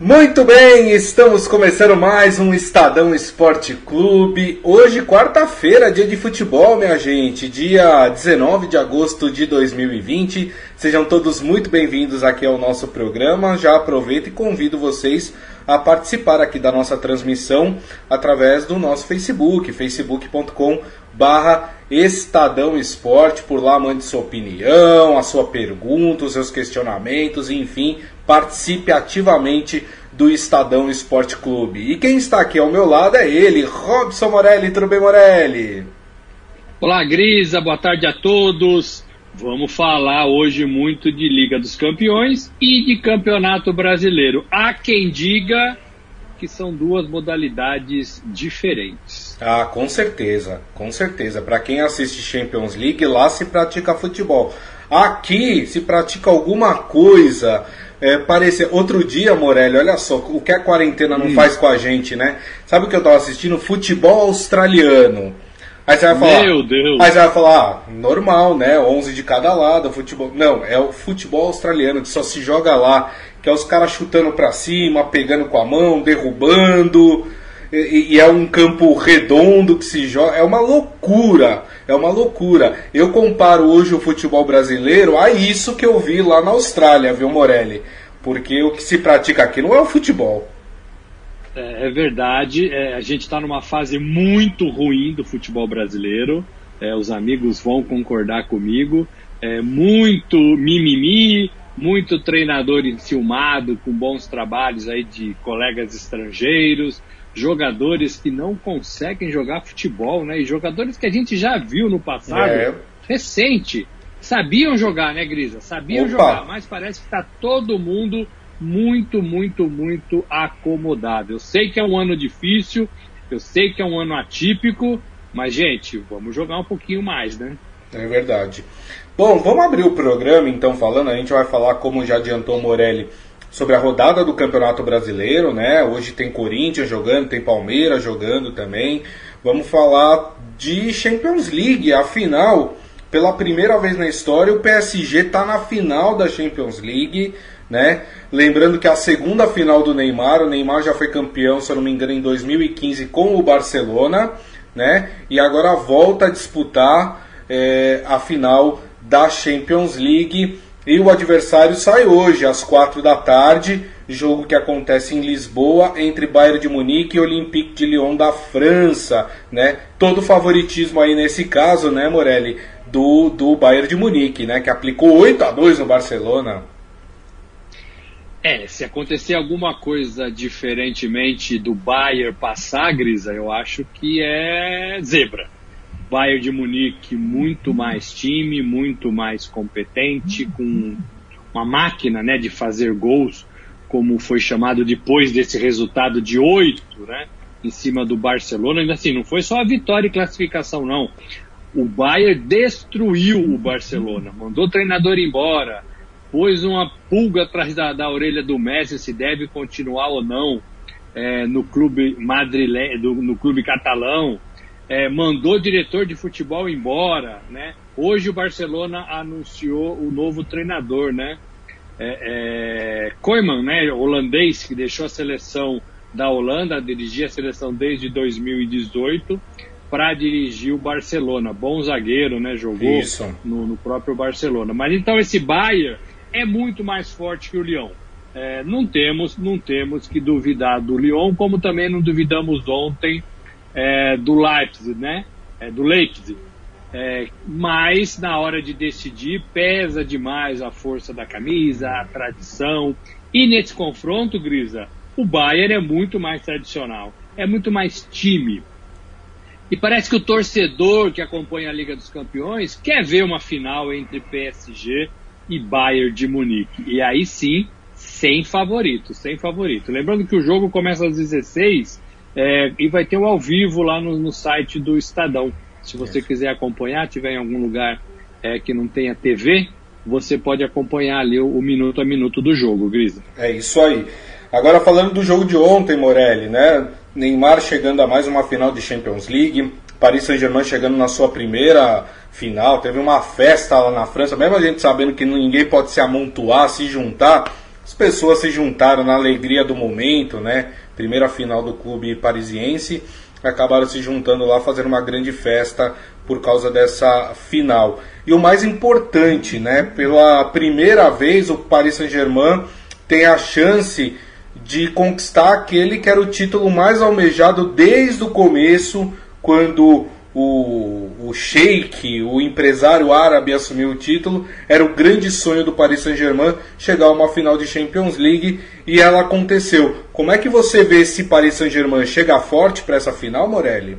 Muito bem, estamos começando mais um Estadão Esporte Clube. Hoje, quarta-feira, dia de futebol, minha gente, dia 19 de agosto de 2020. Sejam todos muito bem-vindos aqui ao nosso programa. Já aproveito e convido vocês a participar aqui da nossa transmissão através do nosso Facebook, facebook.com barra Estadão Esporte. Por lá mande sua opinião, a sua pergunta, os seus questionamentos, enfim, participe ativamente do Estadão Esporte Clube. E quem está aqui ao meu lado é ele, Robson Morelli. Tudo bem, Morelli? Olá, Grisa. Boa tarde a todos. Vamos falar hoje muito de Liga dos Campeões e de Campeonato Brasileiro. Há quem diga que são duas modalidades diferentes. Ah, com certeza, com certeza. Para quem assiste Champions League, lá se pratica futebol. Aqui se pratica alguma coisa é, parecer. Outro dia, Morelli, olha só, o que a quarentena não hum. faz com a gente, né? Sabe o que eu tava assistindo? Futebol australiano. Aí você vai falar. Meu Deus! Aí você vai falar, ah, normal, né? 11 de cada lado, futebol. Não, é o futebol australiano que só se joga lá. Que é os caras chutando pra cima, pegando com a mão, derrubando. E, e, é um campo redondo que se joga. É uma loucura. É uma loucura. Eu comparo hoje o futebol brasileiro a isso que eu vi lá na Austrália, viu, Morelli? Porque o que se pratica aqui não é o futebol. É, é verdade. É, a gente está numa fase muito ruim do futebol brasileiro. É, os amigos vão concordar comigo. É, muito mimimi, muito treinador enciumado, com bons trabalhos aí de colegas estrangeiros jogadores que não conseguem jogar futebol, né? E jogadores que a gente já viu no passado, é. recente, sabiam jogar, né, Grisa? Sabiam Opa. jogar, mas parece que está todo mundo muito, muito, muito acomodado. Eu sei que é um ano difícil, eu sei que é um ano atípico, mas, gente, vamos jogar um pouquinho mais, né? É verdade. Bom, vamos abrir o programa então falando, a gente vai falar, como já adiantou Morelli, sobre a rodada do Campeonato Brasileiro, né? Hoje tem Corinthians jogando, tem Palmeiras jogando também. Vamos falar de Champions League, a final. Pela primeira vez na história, o PSG está na final da Champions League, né? Lembrando que a segunda final do Neymar, o Neymar já foi campeão, se eu não me engano, em 2015 com o Barcelona, né? E agora volta a disputar é, a final da Champions League. E o adversário sai hoje, às quatro da tarde, jogo que acontece em Lisboa, entre Bayern de Munique e Olympique de Lyon da França. Né? Todo favoritismo aí nesse caso, né, Morelli, do, do Bayern de Munique, né, que aplicou 8 a 2 no Barcelona. É, se acontecer alguma coisa diferentemente do Bayern passar, Grisa, eu acho que é zebra. Bayern de Munique muito mais time, muito mais competente, com uma máquina né, de fazer gols, como foi chamado depois desse resultado de oito, né, em cima do Barcelona. Ainda assim, não foi só a vitória e classificação, não. O Bayern destruiu o Barcelona, mandou o treinador embora, pôs uma pulga atrás da, da orelha do Messi se deve continuar ou não é, no clube madrileno, no clube catalão é, mandou o diretor de futebol embora, né? Hoje o Barcelona anunciou o novo treinador, né? É, é, Koeman, né? Holandês que deixou a seleção da Holanda, dirigia a seleção desde 2018 para dirigir o Barcelona. Bom zagueiro, né? Jogou no, no, próprio Barcelona. Mas então esse Bayern é muito mais forte que o Lyon. É, não temos, não temos que duvidar do Lyon, como também não duvidamos ontem é, do Leipzig, né? É, do Leipzig. É, mas na hora de decidir pesa demais a força da camisa, a tradição. E nesse confronto, Grisa, o Bayern é muito mais tradicional, é muito mais time. E parece que o torcedor que acompanha a Liga dos Campeões quer ver uma final entre PSG e Bayern de Munique. E aí sim, sem favorito, sem favorito. Lembrando que o jogo começa às 16 é, e vai ter o ao vivo lá no, no site do Estadão. Se você quiser acompanhar, tiver em algum lugar é, que não tenha TV, você pode acompanhar ali o, o, minuto a minuto do jogo, Grisa. É isso aí. Agora falando do jogo de ontem, Morelli, né? Neymar chegando a mais uma final de Champions League, Paris Saint-Germain chegando na sua primeira final, teve uma festa lá na França, mesmo a gente sabendo que ninguém pode se amontoar, se juntar, as pessoas se juntaram na alegria do momento, né? Primeira final do clube parisiense, acabaram se juntando lá, fazendo uma grande festa por causa dessa final. E o mais importante, né? Pela primeira vez o Paris Saint-Germain tem a chance de conquistar aquele que era o título mais almejado desde o começo, quando o, o Sheik, o empresário árabe, assumiu o título. Era o grande sonho do Paris Saint-Germain chegar a uma final de Champions League e ela aconteceu. Como é que você vê esse Paris Saint-Germain chegar forte para essa final, Morelli?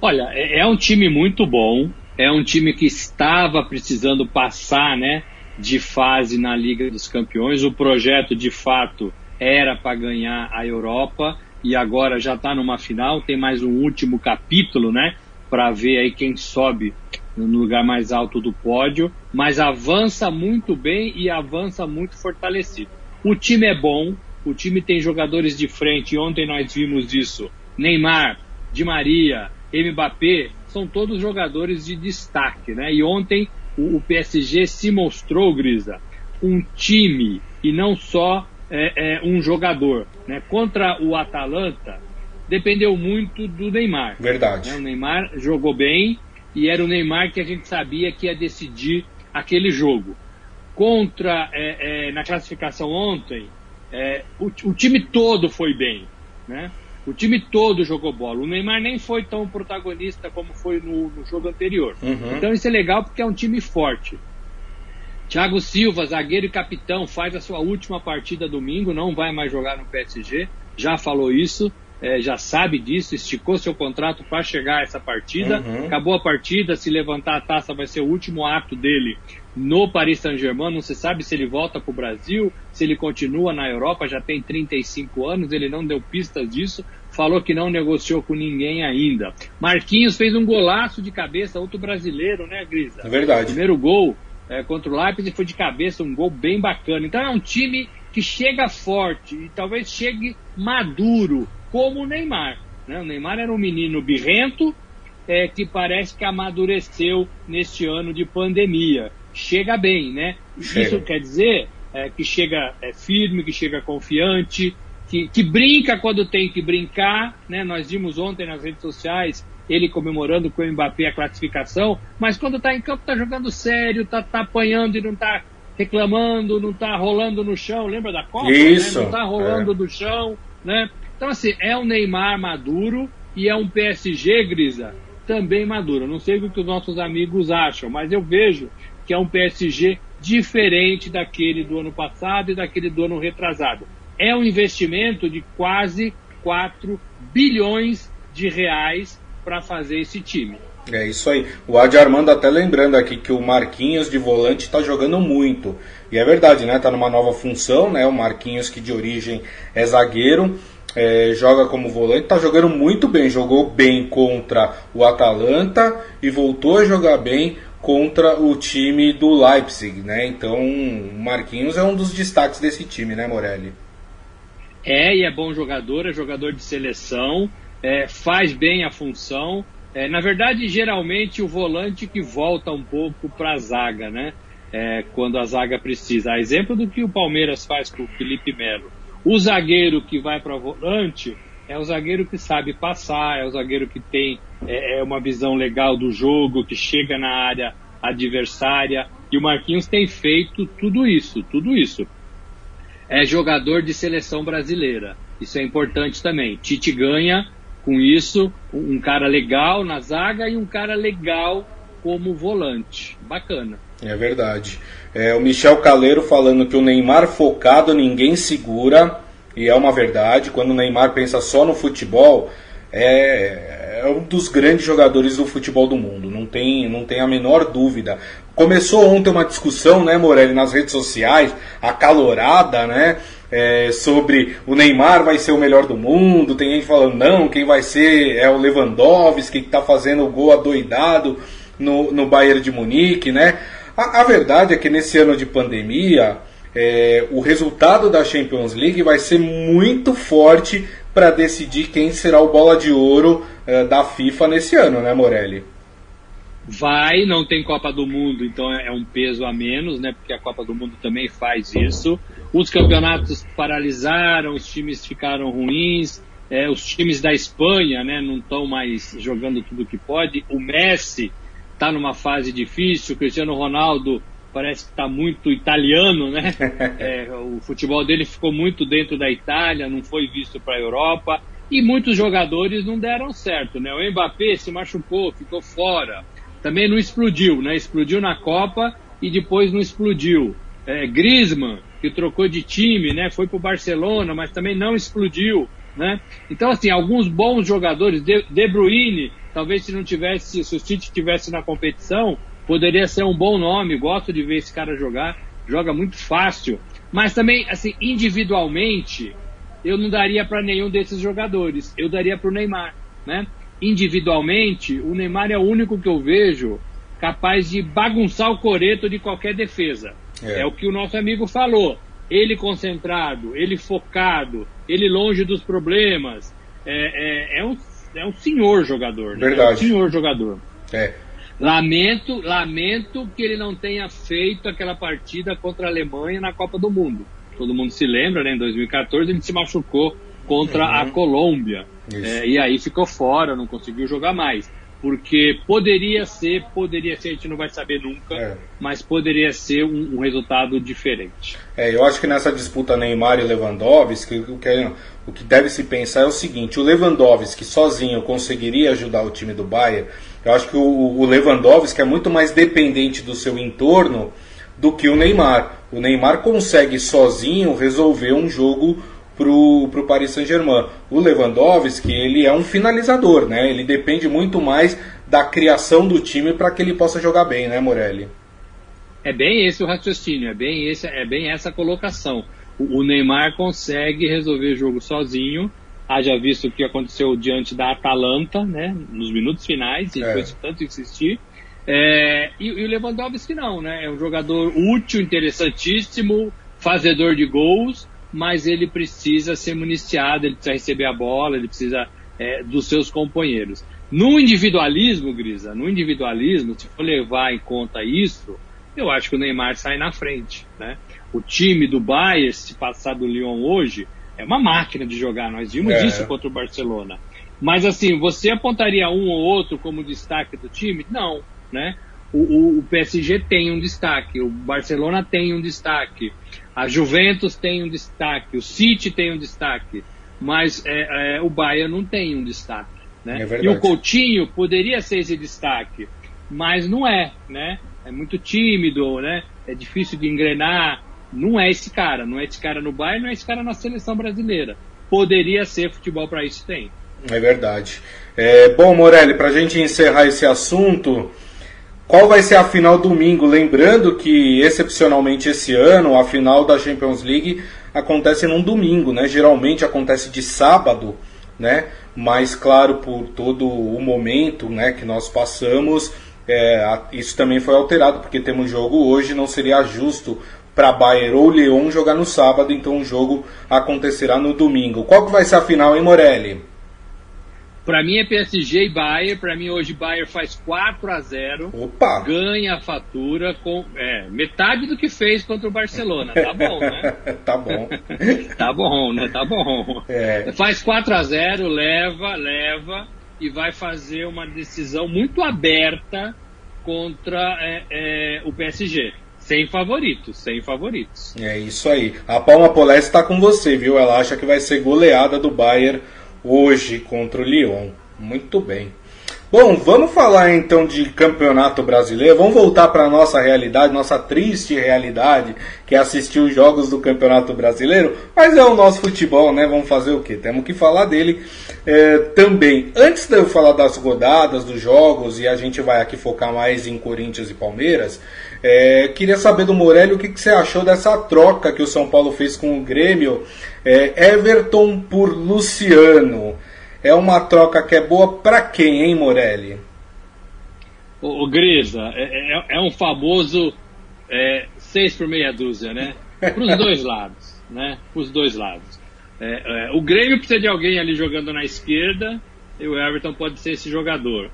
Olha, é, é um time muito bom. É um time que estava precisando passar, né, de fase na Liga dos Campeões. O projeto, de fato, era para ganhar a Europa e agora já está numa final, tem mais um último capítulo, né? Para ver aí quem sobe no lugar mais alto do pódio, mas avança muito bem e avança muito fortalecido. O time é bom, o time tem jogadores de frente, ontem nós vimos isso. Neymar, Di Maria, Mbappé, são todos jogadores de destaque, né? E ontem o, o PSG se mostrou, Grisa, um time e não só é, é, um jogador. Né? Contra o Atalanta, dependeu muito do Neymar. Verdade. Né? O Neymar jogou bem e era o Neymar que a gente sabia que ia decidir aquele jogo. Contra, é, é na classificação ontem, é, o, o, time todo foi bem. Né? O time todo jogou bola. O Neymar nem foi tão protagonista como foi no, no jogo anterior. Uhum. Então isso é legal porque é um time forte. Thiago Silva, zagueiro e capitão, faz a sua última partida domingo, não vai mais jogar no PSG, já falou isso, é, já sabe disso, esticou seu contrato para chegar a essa partida. Uhum. Acabou a partida, se levantar a taça vai ser o último ato dele no Paris Saint-Germain. Não se sabe se ele volta para o Brasil, se ele continua na Europa, já tem 35 anos, ele não deu pistas disso. Falou que não negociou com ninguém ainda. Marquinhos fez um golaço de cabeça, outro brasileiro, né, Grisa? É verdade. Primeiro gol é, contra o Leipzig foi de cabeça, um gol bem bacana. Então é um time que chega forte e talvez chegue maduro, como o Neymar. Né? O Neymar era um menino birrento é, que parece que amadureceu neste ano de pandemia. Chega bem, né? Chega. Isso quer dizer é, que chega é, firme, que chega confiante, que, que brinca quando tem que brincar. Né? Nós vimos ontem nas redes sociais ele comemorando com o Mbappé a classificação, mas quando está em campo está jogando sério, está tá apanhando e não está reclamando, não está rolando no chão, lembra da Copa? Isso, né? Não está rolando é. no chão, né? Então assim, é um Neymar maduro e é um PSG, Grisa, também maduro. Não sei o que os nossos amigos acham, mas eu vejo que é um PSG diferente daquele do ano passado e daquele do ano retrasado. É um investimento de quase 4 bilhões de reais para fazer esse time. É isso aí. O Adi Armando até lembrando aqui que o Marquinhos de volante está jogando muito. E é verdade, né? Tá numa nova função, né? O Marquinhos que de origem é zagueiro, é, joga como volante, tá jogando muito bem. Jogou bem contra o Atalanta e voltou a jogar bem contra o time do Leipzig, né? Então, o Marquinhos é um dos destaques desse time, né, Morelli? É, e é bom jogador, é jogador de seleção é, faz bem a função. É, na verdade, geralmente o volante que volta um pouco para a zaga, né? É, quando a zaga precisa. A exemplo do que o Palmeiras faz com o Felipe Melo. O zagueiro que vai para volante é o zagueiro que sabe passar, é o zagueiro que tem é, é, uma visão legal do jogo, que chega na área adversária. E o Marquinhos tem feito tudo isso, tudo isso. É jogador de seleção brasileira. Isso é importante também. Tite ganha com isso, um cara legal na zaga e um cara legal como volante. Bacana. É verdade. É, o Michel Caleiro falando que o Neymar focado ninguém segura, e é uma verdade. Quando o Neymar pensa só no futebol, é, é um dos grandes jogadores do futebol do mundo, não tem, não tem a menor dúvida. Começou ontem uma discussão, né, Morelli, nas redes sociais, acalorada, né? É, sobre o Neymar vai ser o melhor do mundo, tem gente falando não, quem vai ser é o Lewandowski que está fazendo o gol adoidado no, no Bayern de Munique, né? A, a verdade é que nesse ano de pandemia, é, o resultado da Champions League vai ser muito forte para decidir quem será o bola de ouro é, da FIFA nesse ano, né, Morelli? Vai, não tem Copa do Mundo, então é, é um peso a menos, né? Porque a Copa do Mundo também faz isso. Os campeonatos paralisaram, os times ficaram ruins, é, os times da Espanha né, não estão mais jogando tudo que pode. O Messi está numa fase difícil, o Cristiano Ronaldo parece que está muito italiano, né? É, o futebol dele ficou muito dentro da Itália, não foi visto para a Europa. E muitos jogadores não deram certo, né? O Mbappé se machucou, ficou fora. Também não explodiu, né? Explodiu na Copa e depois não explodiu. É, Griezmann, que trocou de time, né? Foi para o Barcelona, mas também não explodiu. Né? Então, assim, alguns bons jogadores, De, Bruyne, talvez se não tivesse, se o City tivesse na competição, poderia ser um bom nome. Gosto de ver esse cara jogar, joga muito fácil. Mas também, assim, individualmente, eu não daria para nenhum desses jogadores. Eu daria para o Neymar, né? Individualmente, o Neymar é o único que eu vejo capaz de bagunçar o coreto de qualquer defesa. É, é o que o nosso amigo falou ele concentrado, ele focado, ele longe dos problemas. É, é, é um, é um senhor jogador, né? Verdade. É um senhor jogador. É. Lamento, lamento que ele não tenha feito aquela partida contra a Alemanha na Copa do Mundo. Todo mundo se lembra, né? Em 2014 ele se machucou contra uhum. a Colômbia. É, e aí ficou fora, não conseguiu jogar mais porque poderia ser, poderia ser, a gente não vai saber nunca, é. mas poderia ser um, um, resultado diferente. É, eu acho que nessa disputa Neymar e Lewandowski, o que, o que deve se pensar é o seguinte: o Lewandowski sozinho conseguiria ajudar o time do Bayern. Eu acho que o, o Lewandowski é muito mais dependente do seu entorno do que o Neymar. O Neymar consegue sozinho resolver um jogo pro, pro Paris Saint-Germain. O Lewandowski, ele é um finalizador, né? Ele depende muito mais da criação do time para que ele possa jogar bem, né, Morelli? É bem esse o raciocínio, é bem, esse, é bem essa colocação. O, o Neymar consegue resolver o jogo sozinho, haja visto o que aconteceu diante da Atalanta, né, nos minutos finais, e é. depois tanto insistir. É, e, e, o Lewandowski não, né? É um jogador útil, interessantíssimo, fazedor de gols, mas ele precisa ser municiado, ele precisa receber a bola, ele precisa é, dos seus companheiros. No individualismo, Grisa, no individualismo, se for levar em conta isso, eu acho que o Neymar sai na frente. Né? O time do Bayern, se passar do Lyon hoje, é uma máquina de jogar. Nós vimos é. isso contra o Barcelona. Mas assim, você apontaria um ou outro como destaque do time? Não, né? O, o, o PSG tem um destaque, o Barcelona tem um destaque, a Juventus tem um destaque, o City tem um destaque, mas é, é, o Bayern não tem um destaque. Né? É e o Coutinho poderia ser esse destaque, mas não é, né? É muito tímido, né? É difícil de engrenar. Não é esse cara, não é esse cara no Bayern, não é esse cara na seleção brasileira. Poderia ser futebol para isso tem. É verdade. É, bom, Morelli, para a gente encerrar esse assunto, qual vai ser a final domingo? Lembrando que, excepcionalmente esse ano, a final da Champions League acontece num domingo, né? Geralmente acontece de sábado, né? Mas, claro, por todo o momento né, que nós passamos, é, isso também foi alterado, porque temos jogo hoje, não seria justo para Bayern ou Leão jogar no sábado, então o jogo acontecerá no domingo. Qual que vai ser a final, hein, Morelli? Para mim é PSG e Bayern. Para mim hoje Bayern faz 4 a 0 Opa! Ganha a fatura com é, metade do que fez contra o Barcelona. Tá bom, né? tá bom. tá bom, né? Tá bom. É. Faz 4 a 0 leva, leva e vai fazer uma decisão muito aberta contra é, é, o PSG. Sem favoritos, sem favoritos. É isso aí. A Palma Polés está com você, viu? Ela acha que vai ser goleada do Bayern hoje contra o Lyon. Muito bem. Bom, vamos falar então de campeonato brasileiro. Vamos voltar para a nossa realidade, nossa triste realidade, que é assistir os jogos do campeonato brasileiro. Mas é o nosso futebol, né? Vamos fazer o quê? Temos que falar dele é, também. Antes de eu falar das rodadas, dos jogos, e a gente vai aqui focar mais em Corinthians e Palmeiras, é, queria saber do Morelli o que, que, você achou dessa troca que o São Paulo fez com o Grêmio. É, Everton por Luciano. É uma troca que é boa para quem, hein, Morelli? O, o Grisa, é, é, é, um famoso é, seis por meia dúzia, né? Para os dois lados, né? Para os dois lados. É, é, o Grêmio precisa de alguém ali jogando na esquerda e o Everton pode ser esse jogador.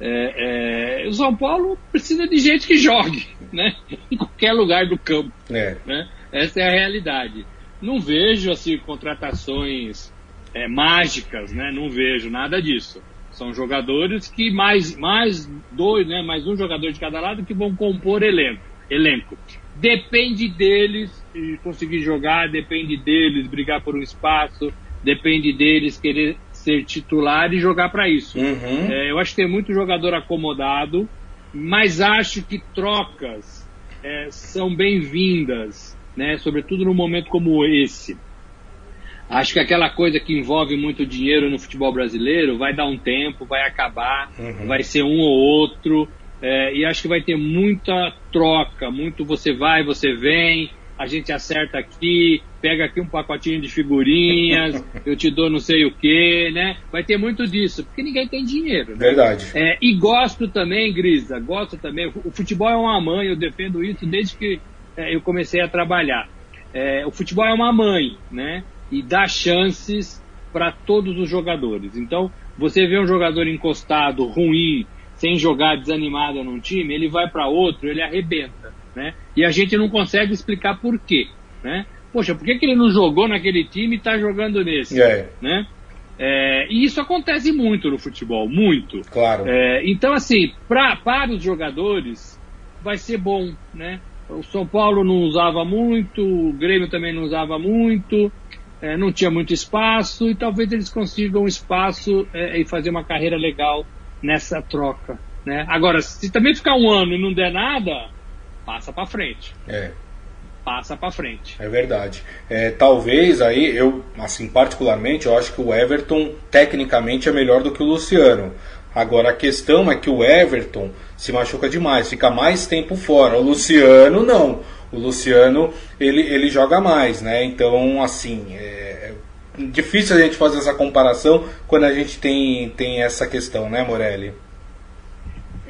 É, é, o São Paulo precisa de gente que jogue, né? Em qualquer lugar do campo. É. Né? essa é a realidade. Não vejo assim contratações é, mágicas, né? Não vejo nada disso. São jogadores que mais mais dois, né? Mais um jogador de cada lado que vão compor elenco. Elenco. Depende deles conseguir jogar, depende deles brigar por um espaço, depende deles querer ser titular e jogar para isso. Uhum. É, eu acho que tem muito jogador acomodado, mas acho que trocas é, são bem-vindas, né? sobretudo num momento como esse. Acho que aquela coisa que envolve muito dinheiro no futebol brasileiro vai dar um tempo, vai acabar, uhum. vai ser um ou outro, é, e acho que vai ter muita troca, muito você vai, você vem, a gente acerta aqui, pega aqui um pacotinho de figurinhas, eu te dou não sei o que, né? Vai ter muito disso, porque ninguém tem dinheiro. Né? Verdade. É, e gosto também, Grisa, gosto também. O futebol é uma mãe, eu defendo isso desde que é, eu comecei a trabalhar. É, o futebol é uma mãe, né? E dá chances para todos os jogadores. Então, você vê um jogador encostado, ruim, sem jogar, desanimado num time, ele vai para outro, ele arrebenta né? E a gente não consegue explicar por quê, né? Poxa, por que, que ele não jogou naquele time e está jogando nesse, é. né? É, e isso acontece muito no futebol, muito. Claro. É, então, assim, pra, para os jogadores, vai ser bom, né? O São Paulo não usava muito, o Grêmio também não usava muito, é, não tinha muito espaço, e talvez eles consigam espaço é, e fazer uma carreira legal nessa troca. Né? Agora, se também ficar um ano e não der nada, passa para frente. É. Passa para frente. É verdade. É, talvez aí, eu, assim, particularmente, eu acho que o Everton tecnicamente é melhor do que o Luciano. Agora a questão é que o Everton se machuca demais, fica mais tempo fora. O Luciano não. O Luciano ele, ele joga mais, né? Então, assim, é, é difícil a gente fazer essa comparação quando a gente tem, tem essa questão, né, Morelli?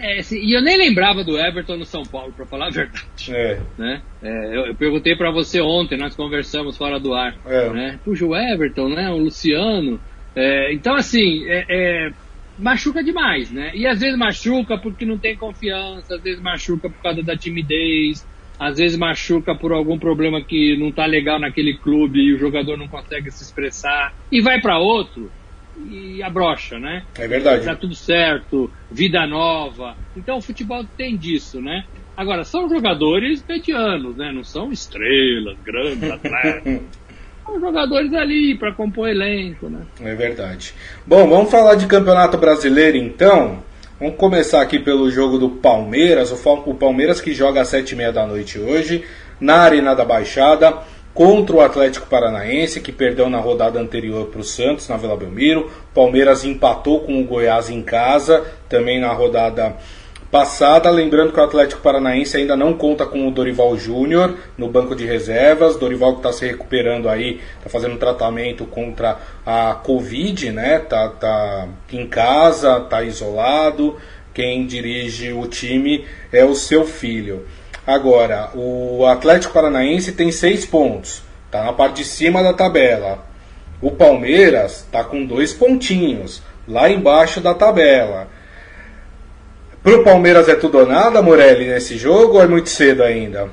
É, assim, e eu nem lembrava do Everton no São Paulo, para falar a verdade. É. Né? É, eu, eu, perguntei para você ontem, nós conversamos fora do ar. É. Né? Puxa, o Everton, né? o Luciano. É, então, assim, é, machuca demais, né? E às vezes machuca porque não tem confiança, às vezes machuca por causa da timidez, às vezes machuca por algum problema que não tá legal naquele clube e o jogador não consegue se expressar e vai para outro e abrocha, né? É verdade. Tá tudo certo, vida nova. Então o futebol tem disso, né? Agora, são jogadores medianos, né? Não são estrelas, grandes atletas. são jogadores ali para compor elenco, né? É verdade. Bom, vamos falar de Campeonato Brasileiro então. Vamos começar aqui pelo jogo do Palmeiras. O Palmeiras que joga às sete e meia da noite hoje, na Arena da Baixada contra o Atlético Paranaense, que perdeu na rodada anterior para o Santos, na Vila Belmiro. Palmeiras empatou com o Goiás em casa, também na rodada passada. Lembrando que o Atlético Paranaense ainda não conta com o Dorival Júnior no banco de reservas. Dorival que está se recuperando aí, está fazendo tratamento contra a Covid, né? Tá, tá em casa, tá isolado. Quem dirige o time é o seu filho. Agora, o Atlético Paranaense tem seis pontos, está na parte de cima da tabela. O Palmeiras está com dois pontinhos, lá embaixo da tabela. Pro Palmeiras é tudo ou nada, Morelli, nesse jogo ou é muito cedo ainda?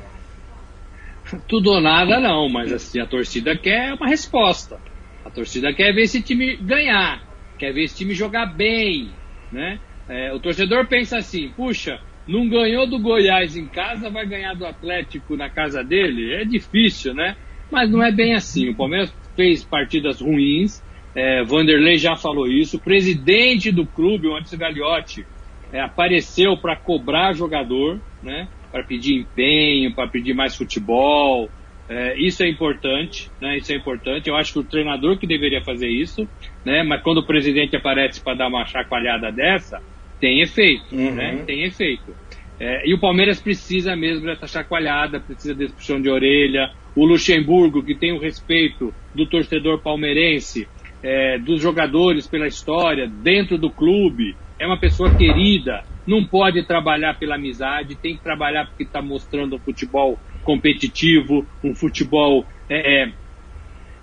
Tudo ou nada não, mas assim, a torcida quer uma resposta. A torcida quer ver esse time ganhar, quer ver esse time jogar bem, né? É, o torcedor pensa assim, puxa, não ganhou do Goiás em casa, vai ganhar do Atlético na casa dele? É difícil, né? Mas não é bem assim. O Palmeiras fez partidas ruins, é, Vanderlei já falou isso. O presidente do clube, o Antes Gagliotti, é, apareceu para cobrar jogador, né? Para pedir empenho, para pedir mais futebol. É, isso é importante, né? Isso é importante. Eu acho que o treinador que deveria fazer isso, né? Mas quando o presidente aparece para dar uma chacoalhada dessa, tem efeito, uhum. né? Tem efeito. É, e o Palmeiras precisa mesmo dessa chacoalhada, precisa desse puxão de orelha. O Luxemburgo, que tem o respeito do torcedor palmeirense, é, dos jogadores pela história, dentro do clube, é uma pessoa querida, não pode trabalhar pela amizade, tem que trabalhar porque está mostrando um futebol competitivo, um futebol é, é,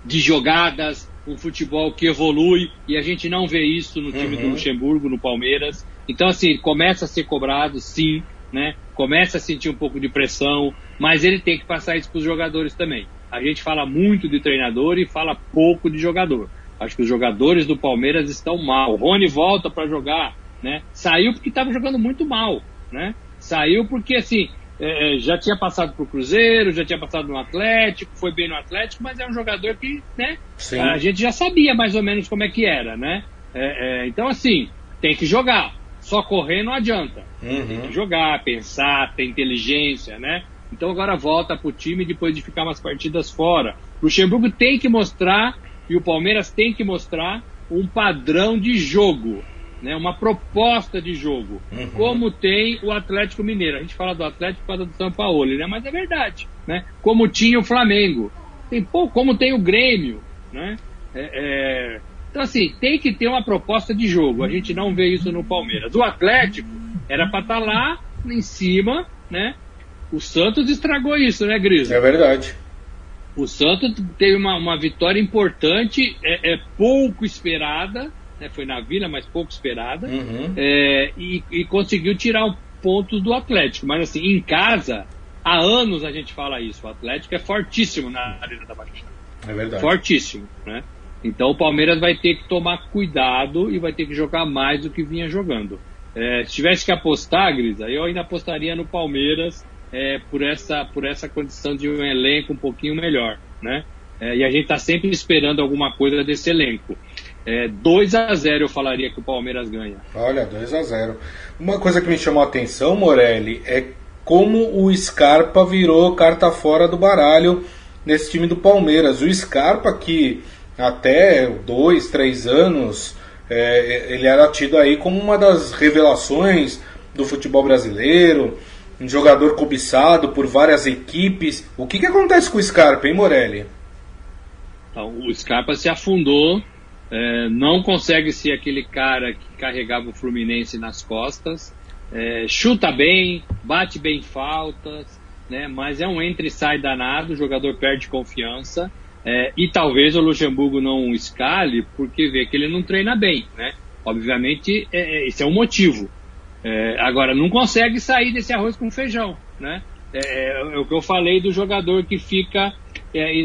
de jogadas, um futebol que evolui, e a gente não vê isso no time uhum. do Luxemburgo, no Palmeiras. Então, assim, começa a ser cobrado, sim, né? Começa a sentir um pouco de pressão. Mas ele tem que passar isso para os jogadores também. A gente fala muito de treinador e fala pouco de jogador. Acho que os jogadores do Palmeiras estão mal. O Rony volta para jogar, né? Saiu porque estava jogando muito mal, né? Saiu porque assim é, é já tinha passado para o Cruzeiro, já tinha passado no Atlético, foi bem no Atlético, mas é um jogador que, né? Sim. A gente já sabia mais ou menos como é que era, né? É, é, então assim tem que jogar. Só correr não adianta. Uhum. Tem que jogar, pensar, ter inteligência, né? Então agora volta para o time depois de ficar umas partidas fora. O Luxemburgo tem que mostrar e o Palmeiras tem que mostrar um padrão de jogo, né? uma proposta de jogo, uhum. como tem o Atlético Mineiro. A gente fala do Atlético por causa do São Paulo, né? mas é verdade. Né? Como tinha o Flamengo, tem, pô, como tem o Grêmio. Né? É, é... Então, assim, tem que ter uma proposta de jogo. A gente não vê isso no Palmeiras. O Atlético era para estar tá lá em cima, né? O Santos estragou isso, né, Gris? É verdade. O Santos teve uma, uma vitória importante, é, é pouco esperada, né, foi na Vila, mas pouco esperada, uhum. é, e, e, conseguiu tirar pontos do Atlético. Mas assim, em casa, há anos a gente fala isso, o Atlético é fortíssimo na Arena da Baixada. É verdade. Fortíssimo, né? Então o Palmeiras vai ter que tomar cuidado e vai ter que jogar mais do que vinha jogando. É, se tivesse que apostar, Grisa, eu ainda apostaria no Palmeiras é, por, essa, por essa condição de um elenco um pouquinho melhor, né? É, e a gente está sempre esperando alguma coisa desse elenco. É, 2 a 0 eu falaria que o Palmeiras ganha. Olha, 2 a 0 Uma coisa que me chamou a atenção, Morelli, é como o Scarpa virou carta fora do baralho nesse time do Palmeiras. O Scarpa que até dois, três anos é, ele era tido aí como uma das revelações do futebol brasileiro um jogador cobiçado por várias equipes. O que, que acontece com o Scarpa, hein, Morelli? Então, o Scarpa se afundou, é, não consegue ser aquele cara que carregava o Fluminense nas costas, é, chuta bem, bate bem faltas, né, mas é um entra e sai danado, o jogador perde confiança. É, e talvez o Luxemburgo não escale porque vê que ele não treina bem, né? Obviamente, é, é esse é um motivo. É, agora, não consegue sair desse arroz com feijão, né? É, é, é o que eu falei do jogador que fica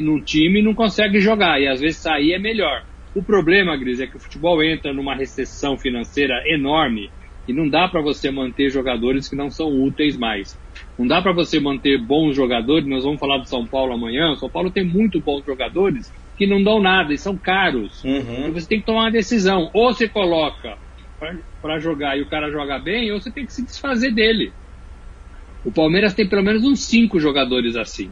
no time e não consegue jogar, e às vezes sair é melhor. O problema, Gris, é que o futebol entra numa recessão financeira enorme e não dá para você manter jogadores que não são úteis mais. Não dá para você manter bons jogadores, nós vamos falar do São Paulo amanhã, o São Paulo tem muito bons jogadores que não dão nada e são caros. Uhum. E você tem que tomar uma decisão. Ou você coloca para jogar e o cara joga bem, ou você tem que se desfazer dele. O Palmeiras tem pelo menos uns cinco jogadores assim.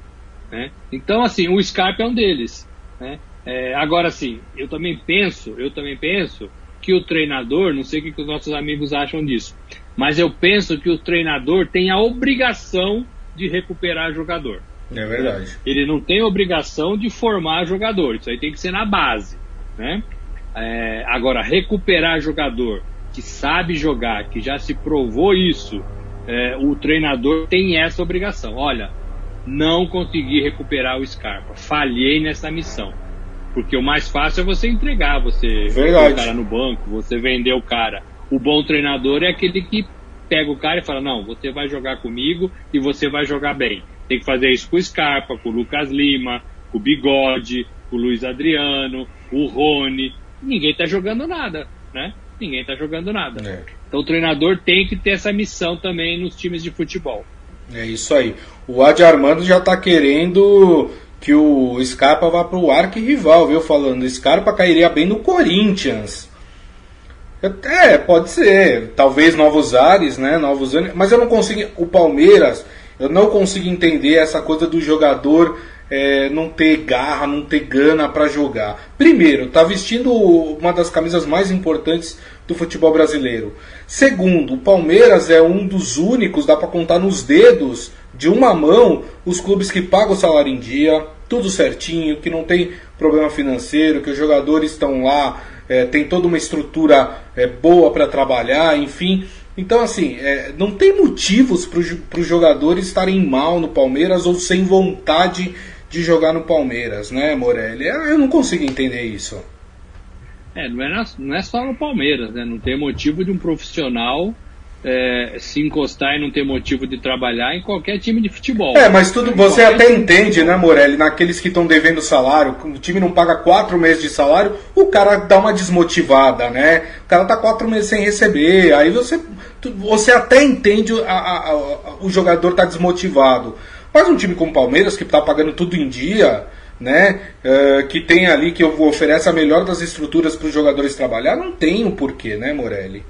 Né? Então, assim, o Scarpa é um deles. Né? É, agora, sim, eu também penso, eu também penso que o treinador, não sei o que, que os nossos amigos acham disso, mas eu penso que o treinador tem a obrigação de recuperar jogador. É verdade. Ele não tem obrigação de formar jogador, isso aí tem que ser na base. Né? É, agora, recuperar jogador que sabe jogar, que já se provou isso, é, o treinador tem essa obrigação. Olha, não consegui recuperar o Scarpa, falhei nessa missão. Porque o mais fácil é você entregar, você Verdade. o cara no banco, você vender o cara. O bom treinador é aquele que pega o cara e fala: Não, você vai jogar comigo e você vai jogar bem. Tem que fazer isso com o Scarpa, com o Lucas Lima, com o Bigode, com o Luiz Adriano, o Rony. Ninguém tá jogando nada, né? ninguém está jogando nada. É. Então o treinador tem que ter essa missão também nos times de futebol. É isso aí. O Adi Armando já está querendo que o Scarpa vá para o arqui-rival, viu? Falando, Scarpa cairia bem no Corinthians. É, pode ser. Talvez novos ares, né? Novos anos. Mas eu não consigo. O Palmeiras, eu não consigo entender essa coisa do jogador é, não ter garra, não ter gana para jogar. Primeiro, tá vestindo uma das camisas mais importantes do futebol brasileiro. Segundo, o Palmeiras é um dos únicos, dá para contar nos dedos de uma mão, os clubes que pagam o salário em dia, tudo certinho, que não tem problema financeiro, que os jogadores estão lá, é, tem toda uma estrutura é, boa para trabalhar, enfim. Então, assim, é, não tem motivos para os jogadores estarem mal no Palmeiras ou sem vontade de jogar no Palmeiras, né, Morelli? Eu não consigo entender isso. É, não é, não é só no Palmeiras, né? Não tem motivo de um profissional é, se encostar e não ter motivo de trabalhar em qualquer time de futebol. É, mas tudo você até entende, né, Morelli? Naqueles que estão devendo salário, o time não paga quatro meses de salário, o cara dá uma desmotivada, né? O cara tá quatro meses sem receber, aí você, você até entende a, a, a, o jogador tá desmotivado. Mas um time como o Palmeiras, que tá pagando tudo em dia, né? Uh, que tem ali, que oferece a melhor das estruturas para os jogadores trabalhar, não tem o um porquê, né, Morelli?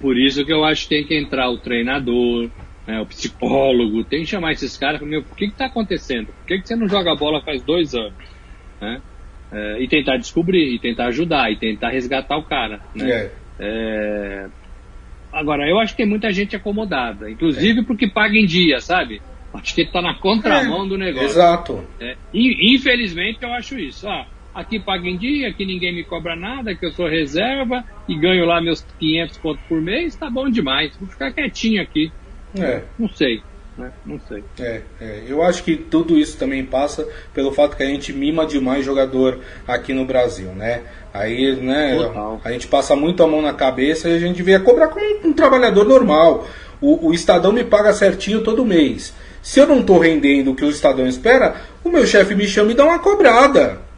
Por isso que eu acho que tem que entrar o treinador, né, o psicólogo, tem que chamar esses caras para meu, o que está acontecendo? Por que, que você não joga bola faz dois anos? Né? É, e tentar descobrir, e tentar ajudar, e tentar resgatar o cara. Né? É. É... Agora, eu acho que tem muita gente acomodada, inclusive é. porque paga em dia, sabe? Acho que ele está na contramão é, do negócio. Exato. Infelizmente, eu acho isso. Ah, aqui paga em dia, aqui ninguém me cobra nada, que eu sou reserva e ganho lá meus 500 pontos por mês, tá bom demais. Vou ficar quietinho aqui. É. Não sei. Né? Não sei. É, é, eu acho que tudo isso também passa pelo fato que a gente mima demais jogador aqui no Brasil, né? Aí, né, Total. a gente passa muito a mão na cabeça e a gente devia cobrar como um, um trabalhador normal. O, o Estadão me paga certinho todo mês. Se eu não estou rendendo o que o Estadão espera, o meu chefe me chama e dá uma cobrada.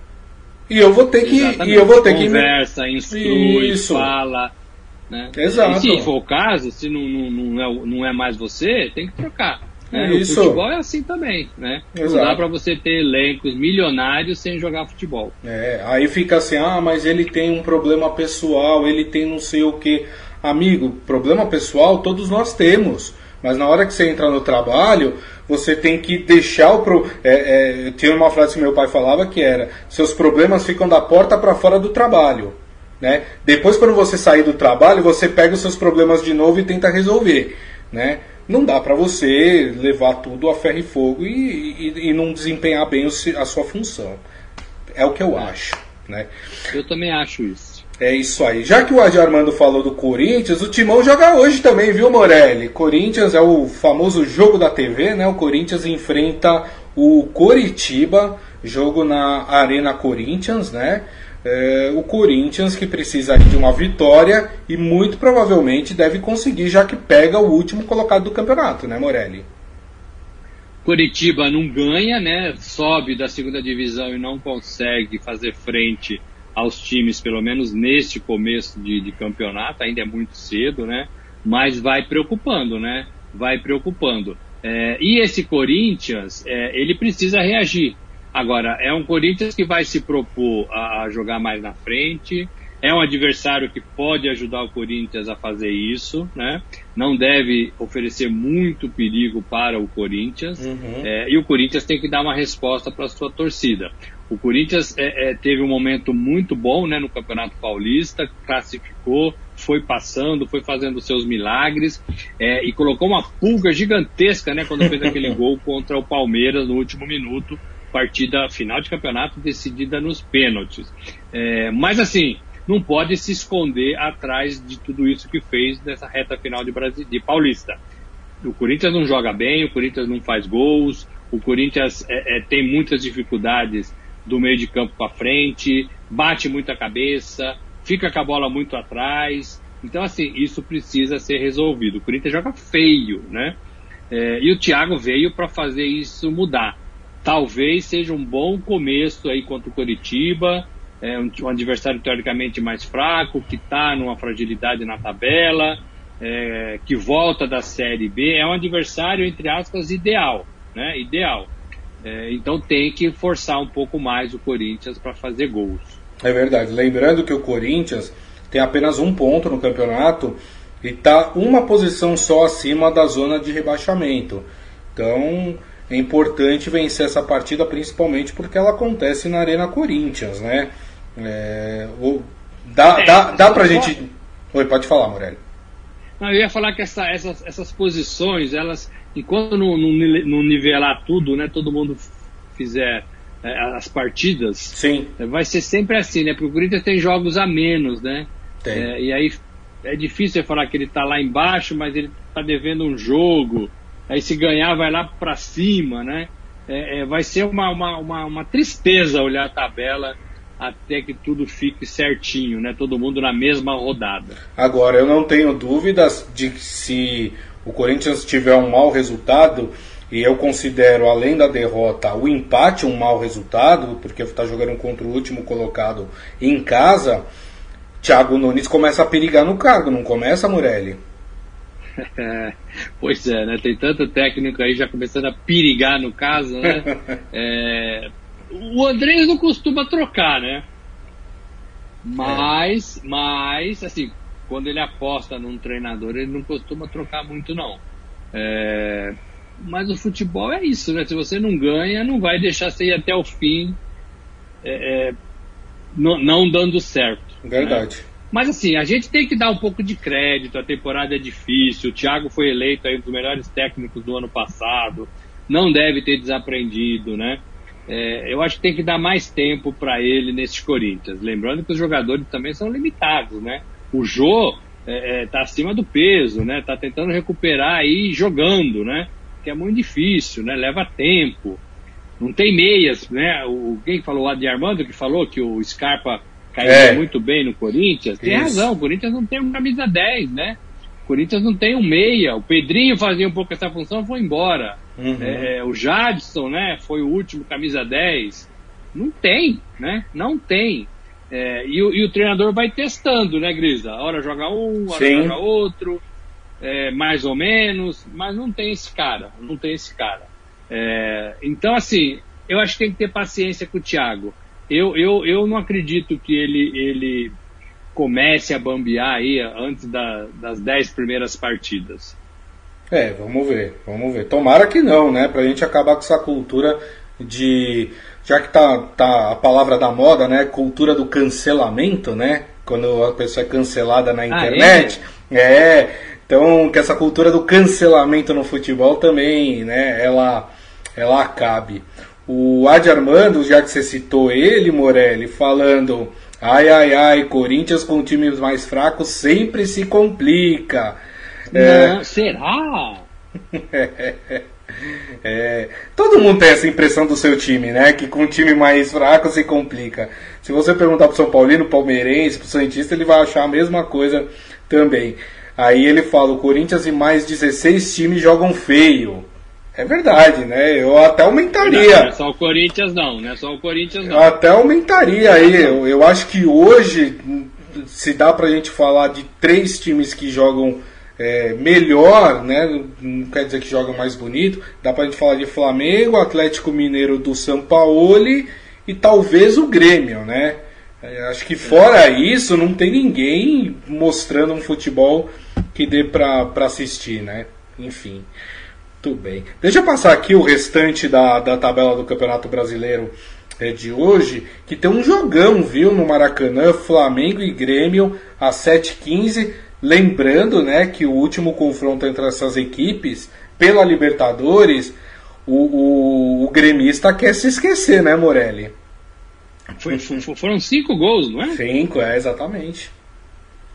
E eu vou ter que. E eu vou ter Conversa, que. instrui, Isso. fala. Né? Exato. E se for o caso, se não, não, não, é, não é mais você, tem que trocar. Né? Isso. O futebol é assim também, né? Exato. Não dá para você ter elencos milionários sem jogar futebol. É, aí fica assim, ah, mas ele tem um problema pessoal, ele tem não sei o que. Amigo, problema pessoal todos nós temos. Mas na hora que você entra no trabalho, você tem que deixar o. Pro... É, é, tinha uma frase que meu pai falava que era: seus problemas ficam da porta para fora do trabalho. Né? Depois, quando você sair do trabalho, você pega os seus problemas de novo e tenta resolver. Né? Não dá para você levar tudo a ferro e fogo e, e, e não desempenhar bem a sua função. É o que eu acho. Né? Eu também acho isso. É isso aí. Já que o Adi Armando falou do Corinthians, o Timão joga hoje também, viu, Morelli? Corinthians é o famoso jogo da TV, né? O Corinthians enfrenta o Coritiba, jogo na Arena Corinthians, né? É, o Corinthians que precisa de uma vitória e muito provavelmente deve conseguir, já que pega o último colocado do campeonato, né, Morelli? Coritiba não ganha, né? Sobe da segunda divisão e não consegue fazer frente aos times, pelo menos neste começo de, de campeonato, ainda é muito cedo, né? Mas vai preocupando, né? Vai preocupando. É, e esse Corinthians, é, ele precisa reagir. Agora, é um Corinthians que vai se propor a, a, jogar mais na frente, é um adversário que pode ajudar o Corinthians a fazer isso, né? Não deve oferecer muito perigo para o Corinthians, uhum. é, e o Corinthians tem que dar uma resposta para a sua torcida. O Corinthians é, é, teve um momento muito bom né, no Campeonato Paulista, classificou, foi passando, foi fazendo seus milagres é, e colocou uma pulga gigantesca né, quando fez aquele gol contra o Palmeiras no último minuto, partida final de campeonato decidida nos pênaltis. É, mas assim, não pode se esconder atrás de tudo isso que fez nessa reta final de, Brasil, de Paulista. O Corinthians não joga bem, o Corinthians não faz gols, o Corinthians é, é, tem muitas dificuldades do meio de campo para frente, bate muita cabeça, fica com a bola muito atrás. Então, assim, isso precisa ser resolvido. O Corinthians joga feio, né? É, e o Thiago veio para fazer isso mudar. Talvez seja um bom começo aí contra o Coritiba, é um, um adversário teoricamente mais fraco, que está numa fragilidade na tabela, é, que volta da Série B. É um adversário, entre aspas, ideal, né? Ideal. É, então tem que forçar um pouco mais o Corinthians para fazer gols. É verdade. Lembrando que o Corinthians tem apenas um ponto no campeonato e está uma posição só acima da zona de rebaixamento. Então é importante vencer essa partida, principalmente porque ela acontece na Arena Corinthians, né? É, o, dá, é, dá, dá pra gente. Oi, pode falar, Morelli. Não, eu ia falar que essa, essas, essas posições, elas, enquanto não, não, não, nivelar tudo, né, todo mundo fizer é, as partidas, Sim. É, vai ser sempre assim, né? Porque o Corinthians tem jogos a menos, né? É, e aí é difícil falar que ele está lá embaixo, mas ele está devendo um jogo. Aí se ganhar vai lá para cima, né? É, é, vai ser uma, uma, uma, uma, tristeza olhar a tabela até que tudo fique certinho, né? Todo mundo na mesma rodada. Agora, eu não tenho dúvidas de que se o Corinthians tiver um mau resultado, e eu considero, além da derrota, o empate um mau resultado, porque está jogando contra o último colocado em casa, Thiago Nunes começa a perigar no cargo, não começa, Morelli? pois é, né? Tem tanto técnico aí já começando a perigar no caso, né? é, o Andrés não costuma trocar, né? Mas, é. mas, assim, quando ele aposta num treinador, ele não costuma trocar muito, não. É, mas o futebol é isso, né? Se você não ganha, não vai deixar você ir até o fim, é, é não, não, dando certo. Né? Verdade. Né? Mas assim, a gente tem que dar um pouco de crédito, a temporada é difícil, o Thiago foi eleito aí um dos melhores técnicos do ano passado, não deve ter desaprendido, né? É, eu acho que tem que dar mais tempo para ele nesses Corinthians. Lembrando que os jogadores também são limitados, né? O Jô é, é, tá acima do peso, né? Tá tentando recuperar aí jogando, né? Que é muito difícil, né? Leva tempo. Não tem meias, né? O, quem falou? O Adi Armando que falou que o Scarpa caiu é. muito bem no Corinthians. Tem Isso. razão, o Corinthians não tem uma camisa 10, né? O Corinthians não tem um meia. O Pedrinho fazia um pouco essa função, foi embora. Uhum. É, o Jadson, né? Foi o último camisa 10. Não tem, né? Não tem. É, e, e, o treinador vai testando, né, Grisa? Hora joga um, hora Sim. joga outro, é, mais ou menos, mas não tem esse cara, não tem esse cara. É, então, assim, eu acho que tem que ter paciência com o Thiago. Eu, eu, eu não acredito que ele, ele comece a bambear aí antes da, das dez primeiras partidas. É, vamos ver, vamos ver. Tomara que não, né? Pra gente acabar com essa cultura de. Já que tá, tá a palavra da moda, né? Cultura do cancelamento, né? Quando a pessoa é cancelada na internet. Ah, é? é, então que essa cultura do cancelamento no futebol também, né? Ela, ela acabe. O Adi Armando, já que você citou ele, Morelli, falando: ai, ai, ai, Corinthians com times mais fracos sempre se complica. Não, é... será? é, todo mundo tem essa impressão do seu time, né? Que com um time mais fraco se complica. Se você perguntar pro São Paulino, palmeirense, pro Santista, ele vai achar a mesma coisa também. Aí ele fala: o Corinthians e mais 16 times jogam feio. É verdade, né? Eu até aumentaria. Não, não é só o Corinthians não, não é só o Corinthians não. Eu até aumentaria aí. Eu, eu acho que hoje, se dá pra gente falar de três times que jogam é, melhor, né? Não quer dizer que jogam mais bonito. Dá pra gente falar de Flamengo, Atlético Mineiro do São Paulo e talvez o Grêmio, né? É, acho que fora isso, não tem ninguém mostrando um futebol que dê pra, pra assistir, né? Enfim. Muito bem. Deixa eu passar aqui o restante da, da tabela do Campeonato Brasileiro é, de hoje, que tem um jogão, viu, no Maracanã, Flamengo e Grêmio, às 7h15. Lembrando, né, que o último confronto entre essas equipes, pela Libertadores, o, o, o gremista quer se esquecer, né, Morelli? Foi, foram cinco gols, não é? Cinco, é, exatamente.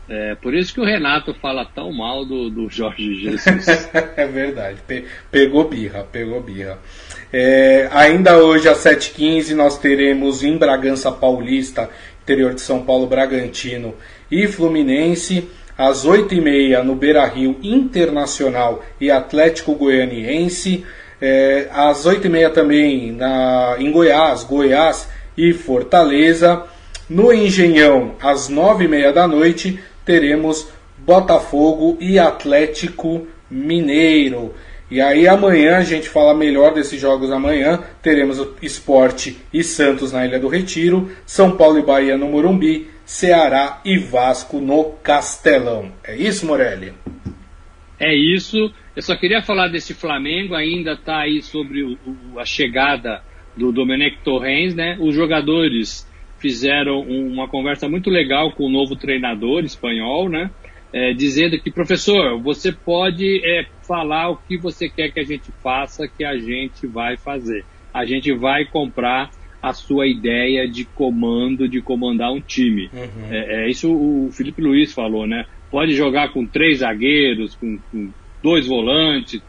É, por isso que o Renato fala tão mal do, do Jorge Jesus. é verdade, Pe pegou birra, pegou birra. É, ainda hoje às 7h15 nós teremos em Bragança Paulista, interior de São Paulo, Bragantino e Fluminense. Às 8h30 no Beira Rio Internacional e Atlético Goianiense. É, às 8h30 também na, em Goiás, Goiás e Fortaleza. No Engenhão, às 9h30 da noite, teremos Botafogo e Atlético Mineiro. E aí amanhã a gente fala melhor desses jogos amanhã. Teremos Esporte e Santos na Ilha do Retiro, São Paulo e Bahia no Morumbi, Ceará e Vasco no Castelão. É isso, Morelli? É isso. Eu só queria falar desse Flamengo, ainda está aí sobre o, o, a chegada do Domenech Torrens, né? Os jogadores fizeram uma conversa muito legal com o novo treinador espanhol, né? É, dizendo que, professor, você pode é, falar o que você quer que a gente faça, que a gente vai fazer. A gente vai comprar a sua ideia de comando, de comandar um time. Uhum. É, é, isso o Felipe Luiz falou, né? Pode jogar com três zagueiros, com, com dois volantes.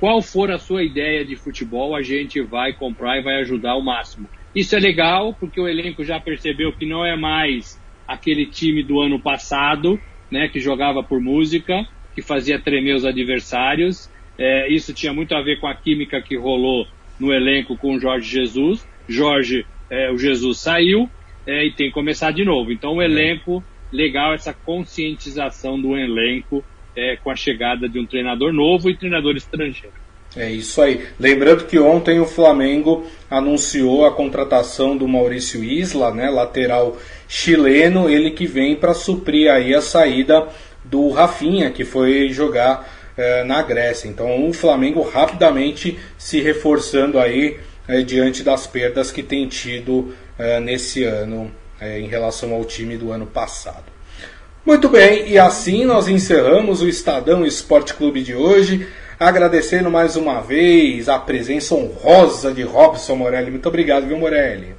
Qual for a sua ideia de futebol, a gente vai comprar e vai ajudar ao máximo Isso é legal, porque o elenco já percebeu que não é mais aquele time do ano passado, né, que jogava por música, que fazia tremer os adversários. É, isso tinha muito a ver com a química que rolou no elenco com o Jorge Jesus. Jorge, é, o Jesus saiu é, e tem que começar de novo. Então, o elenco, legal essa conscientização do elenco é, com a chegada de um treinador novo e treinador estrangeiro. É isso aí. Lembrando que ontem o Flamengo anunciou a contratação do Maurício Isla, né, lateral chileno, ele que vem para suprir aí a saída do Rafinha, que foi jogar é, na Grécia. Então o Flamengo rapidamente se reforçando aí é, diante das perdas que tem tido é, nesse ano em relação ao time do ano passado. Muito bem, e assim nós encerramos o Estadão Esporte Clube de hoje. Agradecendo mais uma vez a presença honrosa de Robson Morelli. Muito obrigado, viu, Morelli?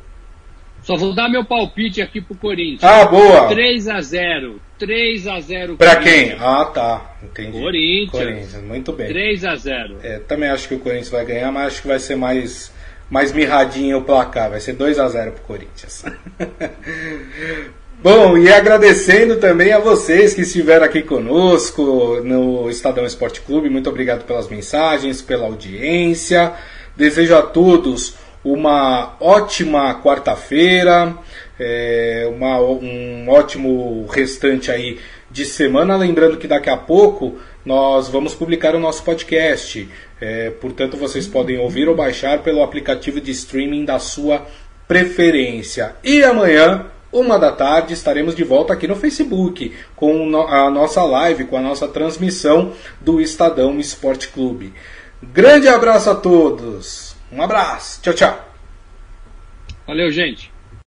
Só vou dar meu palpite aqui pro Corinthians. Ah, boa! 3 a 0 3 a 0 Pra quem? Ah, tá. Entendi. Corinthians. Corinthians, muito bem. 3 a 0 é, Também acho que o Corinthians vai ganhar, mas acho que vai ser mais, mais mirradinho o placar. Vai ser 2 a 0 pro Corinthians. Bom, e agradecendo também a vocês que estiveram aqui conosco no Estadão Esporte Clube. Muito obrigado pelas mensagens, pela audiência. Desejo a todos uma ótima quarta-feira, é, uma, um ótimo restante aí de semana. Lembrando que daqui a pouco nós vamos publicar o nosso podcast. É, portanto, vocês podem ouvir ou baixar pelo aplicativo de streaming da sua preferência. E amanhã uma da tarde estaremos de volta aqui no Facebook com a nossa live, com a nossa transmissão do Estadão Esporte Clube. Grande abraço a todos. Um abraço. Tchau, tchau. Valeu, gente.